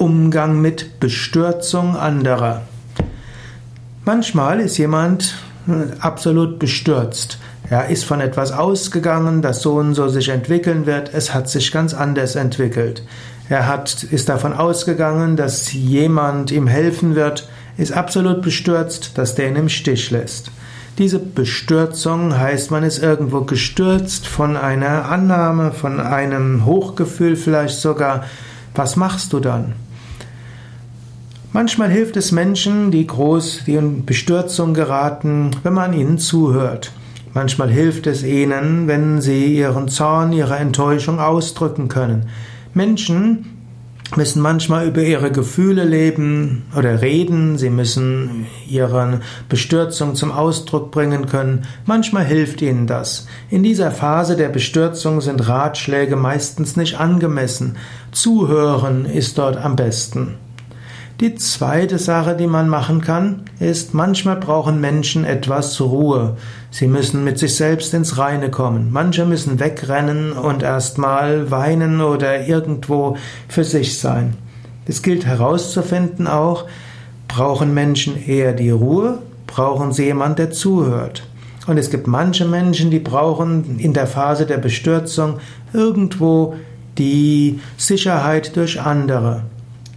Umgang mit Bestürzung anderer. Manchmal ist jemand absolut bestürzt. Er ist von etwas ausgegangen, das so und so sich entwickeln wird. Es hat sich ganz anders entwickelt. Er hat, ist davon ausgegangen, dass jemand ihm helfen wird, ist absolut bestürzt, dass der ihn im Stich lässt. Diese Bestürzung heißt, man ist irgendwo gestürzt von einer Annahme, von einem Hochgefühl vielleicht sogar. Was machst du dann? Manchmal hilft es Menschen, die groß, die in Bestürzung geraten, wenn man ihnen zuhört. Manchmal hilft es ihnen, wenn sie ihren Zorn, ihre Enttäuschung ausdrücken können. Menschen, müssen manchmal über ihre Gefühle leben oder reden, sie müssen ihre Bestürzung zum Ausdruck bringen können. Manchmal hilft ihnen das. In dieser Phase der Bestürzung sind Ratschläge meistens nicht angemessen. Zuhören ist dort am besten. Die zweite Sache, die man machen kann, ist, manchmal brauchen Menschen etwas Ruhe. Sie müssen mit sich selbst ins Reine kommen. Manche müssen wegrennen und erstmal weinen oder irgendwo für sich sein. Es gilt herauszufinden auch, brauchen Menschen eher die Ruhe, brauchen sie jemand, der zuhört. Und es gibt manche Menschen, die brauchen in der Phase der Bestürzung irgendwo die Sicherheit durch andere.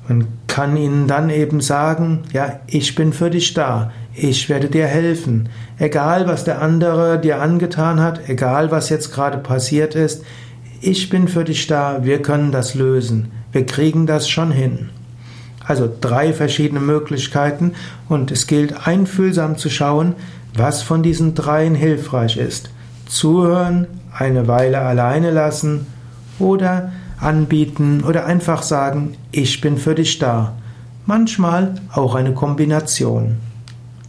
Man kann ihnen dann eben sagen, ja, ich bin für dich da, ich werde dir helfen. Egal, was der andere dir angetan hat, egal, was jetzt gerade passiert ist, ich bin für dich da, wir können das lösen, wir kriegen das schon hin. Also drei verschiedene Möglichkeiten und es gilt einfühlsam zu schauen, was von diesen dreien hilfreich ist. Zuhören, eine Weile alleine lassen oder anbieten oder einfach sagen, ich bin für dich da. Manchmal auch eine Kombination.